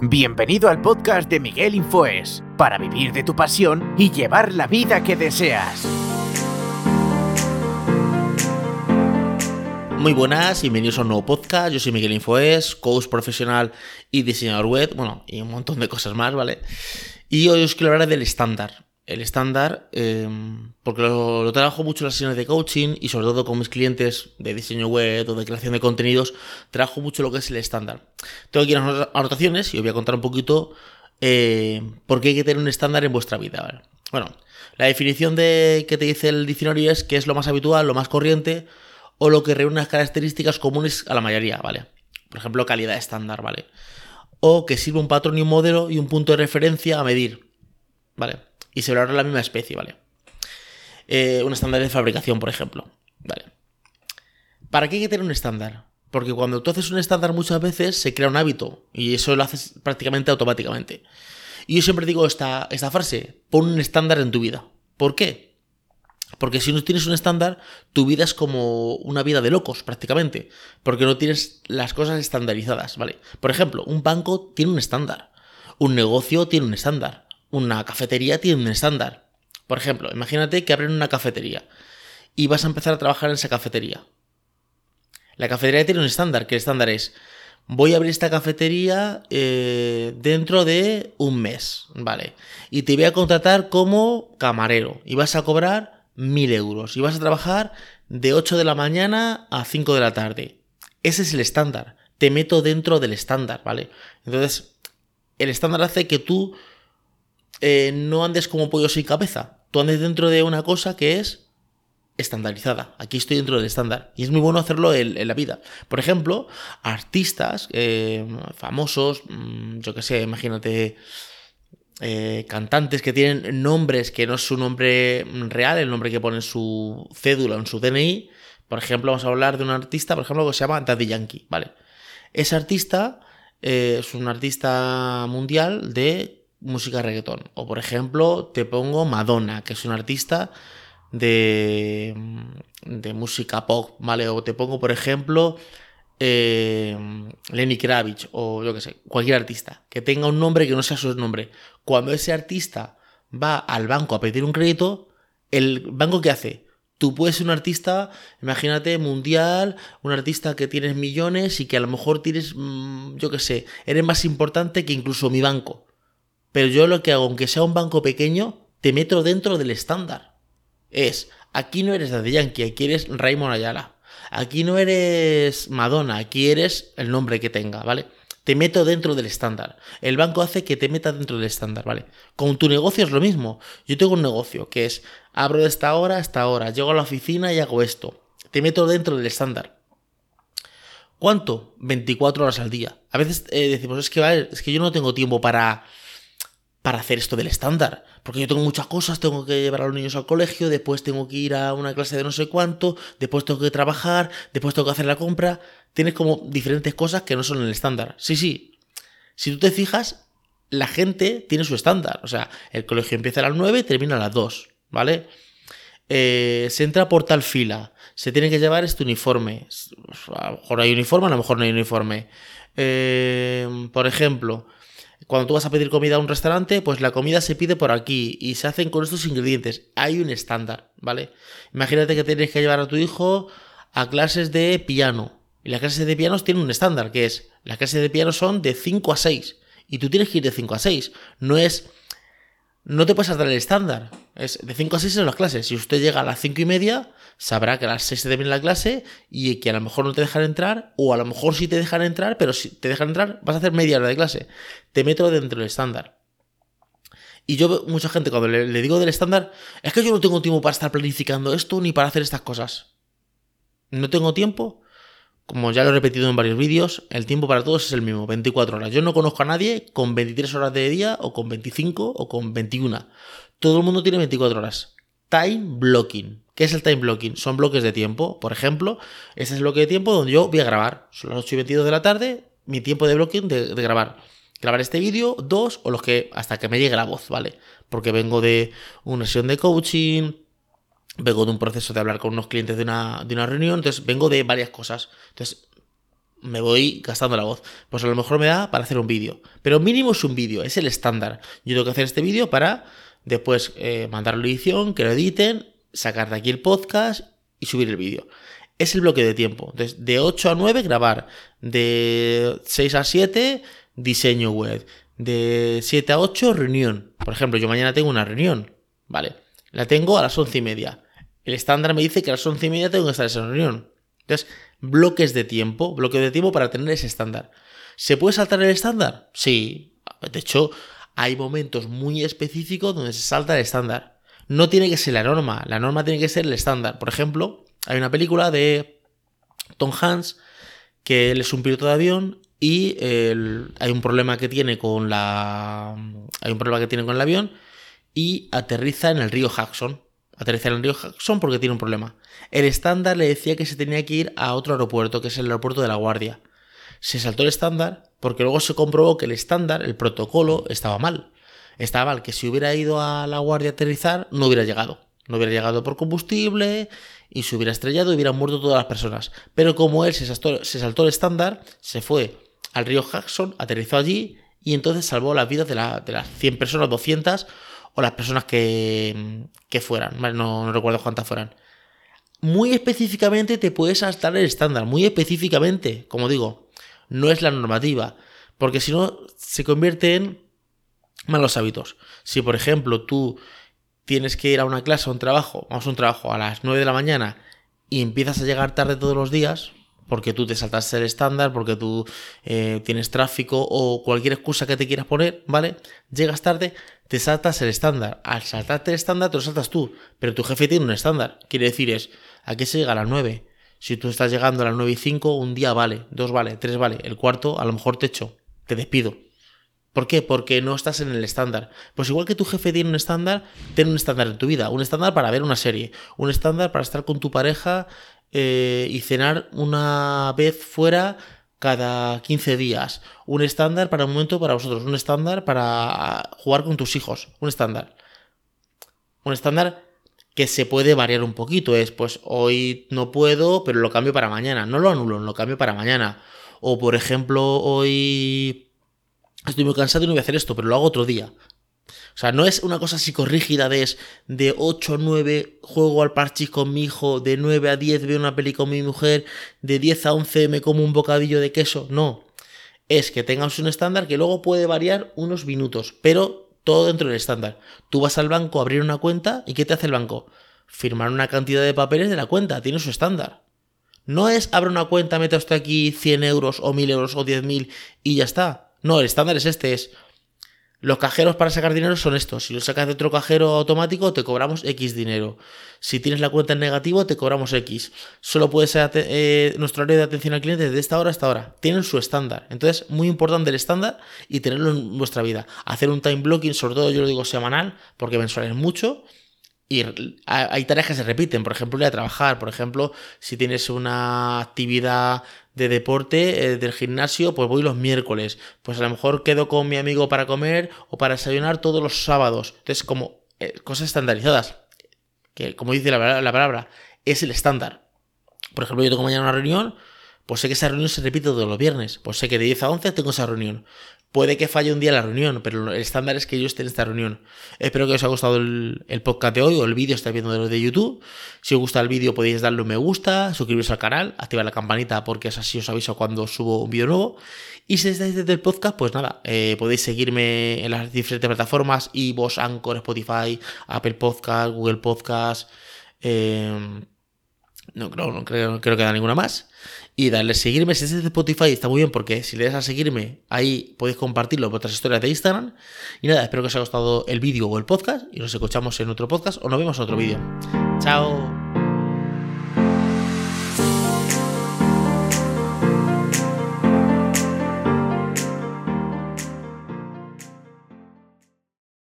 Bienvenido al podcast de Miguel Infoes, para vivir de tu pasión y llevar la vida que deseas. Muy buenas, bienvenidos a un nuevo podcast. Yo soy Miguel Infoes, coach profesional y diseñador web, bueno, y un montón de cosas más, ¿vale? Y hoy os quiero hablar del estándar. El estándar, em, porque lo, trabajo mucho en las sesiones de coaching y sobre todo con mis clientes de diseño web o de creación de contenidos, trabajo mucho lo que es el estándar. Tengo aquí unas anotaciones y os voy a contar un poquito eh, por qué hay que tener un estándar en vuestra vida. Bueno, la definición de que te dice el diccionario es que es lo más habitual, lo más corriente o lo que reúne las características comunes a la mayoría, ¿vale? Por ejemplo, calidad estándar, ¿vale? O que sirve un patrón y un modelo y un punto de referencia a medir, ¿vale? Y se valora la misma especie, ¿vale? Eh, un estándar de fabricación, por ejemplo, ¿vale? ¿Para qué hay que tener un estándar? Porque cuando tú haces un estándar muchas veces se crea un hábito y eso lo haces prácticamente automáticamente. Y yo siempre digo esta, esta frase, pon un estándar en tu vida. ¿Por qué? Porque si no tienes un estándar, tu vida es como una vida de locos prácticamente, porque no tienes las cosas estandarizadas, ¿vale? Por ejemplo, un banco tiene un estándar, un negocio tiene un estándar, una cafetería tiene un estándar. Por ejemplo, imagínate que abren una cafetería y vas a empezar a trabajar en esa cafetería. La cafetería tiene un estándar, que el estándar es, voy a abrir esta cafetería eh, dentro de un mes, ¿vale? Y te voy a contratar como camarero y vas a cobrar 1000 euros y vas a trabajar de 8 de la mañana a 5 de la tarde. Ese es el estándar. Te meto dentro del estándar, ¿vale? Entonces, el estándar hace que tú eh, no andes como pollo sin cabeza. Tú andes dentro de una cosa que es estandarizada. Aquí estoy dentro del estándar. Y es muy bueno hacerlo en, la vida. Por ejemplo, artistas eh, famosos, mm, yo que sé, imagínate eh, cantantes que tienen nombres que no es su nombre real, el nombre que pone en su cédula en su DNI. Por ejemplo, vamos a hablar de un artista, por ejemplo, que se llama Daddy Yankee, ¿vale? Ese artista es un artista mundial de música reggaetón. O por ejemplo, te pongo Madonna, que es un artista de, de música pop, ¿vale? O te pongo, por ejemplo, eh, Lenny Kravitz o yo que sé, cualquier artista que tenga un nombre que no sea su nombre. Cuando ese artista va al banco a pedir un crédito, el banco que hace? Tú puedes ser un artista, imagínate, mundial, un artista que tienes millones y que a lo mejor tienes, mm, yo que sé, eres más importante que incluso mi banco. Pero yo lo que hago, aunque sea un banco pequeño, te meto dentro del estándar. Es, aquí no eres de Yankee, aquí eres Raymond Ayala. Aquí no eres Madonna, aquí eres el nombre que tenga, ¿vale? Te meto dentro del estándar. El banco hace que te meta dentro del estándar, ¿vale? Con tu negocio es lo mismo. Yo tengo un negocio que es, abro de esta hora a esta hora, llego a la oficina y hago esto. Te meto dentro del estándar. ¿Cuánto? 24 horas al día. A veces eh, decimos, es que, es que yo no tengo tiempo para para hacer esto del estándar. Porque yo tengo muchas cosas, tengo que llevar a los niños al colegio, después tengo que ir a una clase de no sé cuánto, después tengo que trabajar, después tengo que hacer la compra. Tienes como diferentes cosas que no son el estándar. Sí, sí. Si tú te fijas, la gente tiene su estándar. O sea, el colegio empieza a las 9 y termina a las 2, ¿vale? Eh, se entra por tal fila, se tiene que llevar este uniforme. A lo mejor hay uniforme, a lo mejor no hay uniforme. Eh, por ejemplo, cuando tú vas a pedir comida a un restaurante, pues la comida se pide por aquí y se hacen con estos ingredientes. Hay un estándar, ¿vale? Imagínate que tienes que llevar a tu hijo a clases de piano. Y las clases de piano tienen un estándar, que es, las clases de piano son de 5 a 6. Y tú tienes que ir de 5 a 6. No es no te puedes saltar el estándar. Es de 5 a 6 en las clases. Si usted llega a las 5 y media, sabrá que a las 6 se termina la clase y que a lo mejor no te dejan entrar, o a lo mejor sí te dejan entrar, pero si te dejan entrar, vas a hacer media hora de clase. Te meto dentro del estándar. Y yo mucha gente cuando le, le digo del estándar, es que yo no tengo tiempo para estar planificando esto ni para hacer estas cosas. No tengo tiempo como ya lo he repetido en varios vídeos, el tiempo para todos es el mismo, 24 horas. Yo no conozco a nadie con 23 horas de día o con 25 o con 21. Todo el mundo tiene 24 horas. Time blocking. ¿Qué es el time blocking? Son bloques de tiempo. Por ejemplo, ese es el bloque de tiempo donde yo voy a grabar. Son las 8 y 22 de la tarde, mi tiempo de blocking de, de grabar. Grabar este vídeo, dos o los que hasta que me llegue la voz, ¿vale? Porque vengo de una sesión de coaching, vengo de un proceso de hablar con unos clientes de una, reunión, entonces vengo de varias cosas. Entonces, me voy gastando la voz. Pues a lo mejor me da para hacer un vídeo. Pero mínimo es un vídeo, es el estándar. Yo tengo que hacer este vídeo para después eh, mandarlo a la edición, que lo editen, sacar de aquí el podcast y subir el vídeo. Es el bloque de tiempo. Entonces, de 8 a 9 grabar, de 6 a 7 diseño web, de 7 a 8 reunión. Por ejemplo, yo mañana tengo una reunión, ¿vale? La tengo a las 11 y media. El estándar me dice que a las 11 y media tengo que estar en esa reunión. Entonces, bloques de tiempo, bloques de tiempo para tener ese estándar. ¿Se puede saltar el estándar? Sí. De hecho, hay momentos muy específicos donde se salta el estándar. No tiene que ser la norma, la norma tiene que ser el estándar. Por ejemplo, hay una película de Tom Hanks que él es un piloto de avión y hay un problema que tiene con la hay un problema que tiene con el avión y aterriza en el río Jackson. Aterriza en el río Jackson porque tiene un problema. El estándar le decía que se tenía que ir a otro aeropuerto, que es el aeropuerto de La Guardia. Se saltó el estándar porque luego se comprobó que el estándar, el protocolo, estaba mal. Estaba mal, que si hubiera ido a La Guardia a aterrizar, no hubiera llegado. No hubiera llegado por combustible y se hubiera estrellado y hubieran muerto todas las personas. Pero como él se saltó, se saltó el estándar, se fue al río Jackson, aterrizó allí y entonces salvó las vidas de, de las 100 personas, 200 o las personas que, que fueran. No, no recuerdo cuántas fueran muy específicamente te puedes saltar el estándar, muy específicamente, como digo, no es la normativa, porque si no se convierte en malos hábitos. Si por ejemplo tú tienes que ir a una clase, a un trabajo, vamos a un trabajo a las 9 de la mañana y empiezas a llegar tarde todos los días, porque tú te saltaste el estándar, porque tú eh, tienes tráfico o cualquier excusa que te quieras poner, ¿vale? Llegas tarde, te saltas el estándar. Al saltarte el estándar te lo saltas tú, pero tu jefe tiene un estándar. Quiere decir es, aquí se llega a las 9. Si tú estás llegando a las 9 y 5, un día vale, dos vale, tres vale, el cuarto a lo mejor te echo, te despido. ¿Por qué? Porque no estás en el estándar. Pues igual que tu jefe tiene un estándar, ten un estándar en tu vida. Un estándar para ver una serie. Un estándar para estar con tu pareja eh, y cenar una vez fuera cada 15 días. Un estándar para un momento para vosotros. Un estándar para jugar con tus hijos. Un estándar. Un estándar que se puede variar un poquito. Es, pues hoy no puedo, pero lo cambio para mañana. No lo anulo, lo cambio para mañana. O por ejemplo, hoy estoy muy cansado y no voy a hacer esto, pero lo hago otro día. O sea, no es una cosa psicorrígida de es de 8 a 9 juego al parchís con mi hijo, de 9 a 10 veo una peli con mi mujer, de 10 a 11 me como un bocadillo de queso. No. Es que tengas un estándar que luego puede variar unos minutos, pero todo dentro del estándar. Tú vas al banco a abrir una cuenta y ¿qué te hace el banco? Firmar una cantidad de papeles de la cuenta, tiene su estándar. No es abre una cuenta, meta usted aquí 100 euros o 1000 euros o 10.000 y ya está. No, el estándar es este, es los cajeros para sacar dinero son estos. Si lo sacas de otro cajero automático, te cobramos X dinero. Si tienes la cuenta en negativo, te cobramos X. Solo puede ser eh, nuestro área de atención al cliente desde esta hora hasta ahora. Tienen su estándar. Entonces, muy importante el estándar y tenerlo en vuestra vida. Hacer un time blocking, sobre todo yo lo digo semanal, porque mensual es mucho. Y hay tareas que se repiten, por ejemplo, ir a trabajar, por ejemplo, si tienes una actividad de deporte eh, del gimnasio, pues voy los miércoles, pues a lo mejor quedo con mi amigo para comer o para desayunar todos los sábados. Entonces, como eh, cosas estandarizadas, que como dice la, la palabra, es el estándar. Por ejemplo, yo tengo mañana una reunión, pues sé que esa reunión se repite todos los viernes, pues sé que de 10 a 11 tengo esa reunión. Puede que falle un día la reunión, pero el estándar es que yo esté en esta reunión. Espero que os haya gustado el, podcast de hoy o el vídeo, estáis viendo de los de YouTube. Si os gusta el vídeo podéis darle un me gusta, suscribiros al canal, activar la campanita porque es así os aviso cuando subo un vídeo nuevo. Y si estáis desde el podcast, pues nada, eh, podéis seguirme en las diferentes plataformas, vos Anchor, Spotify, Apple Podcast, Google Podcast. Eh, no, no, creo, no creo que haya ninguna más y darle seguirme. Si es de Spotify está muy bien porque si le das a seguirme, ahí podéis compartirlo por otras historias de Instagram. Y nada, espero que os haya gustado el vídeo o el podcast y nos escuchamos en otro podcast o nos vemos en otro vídeo. Chao.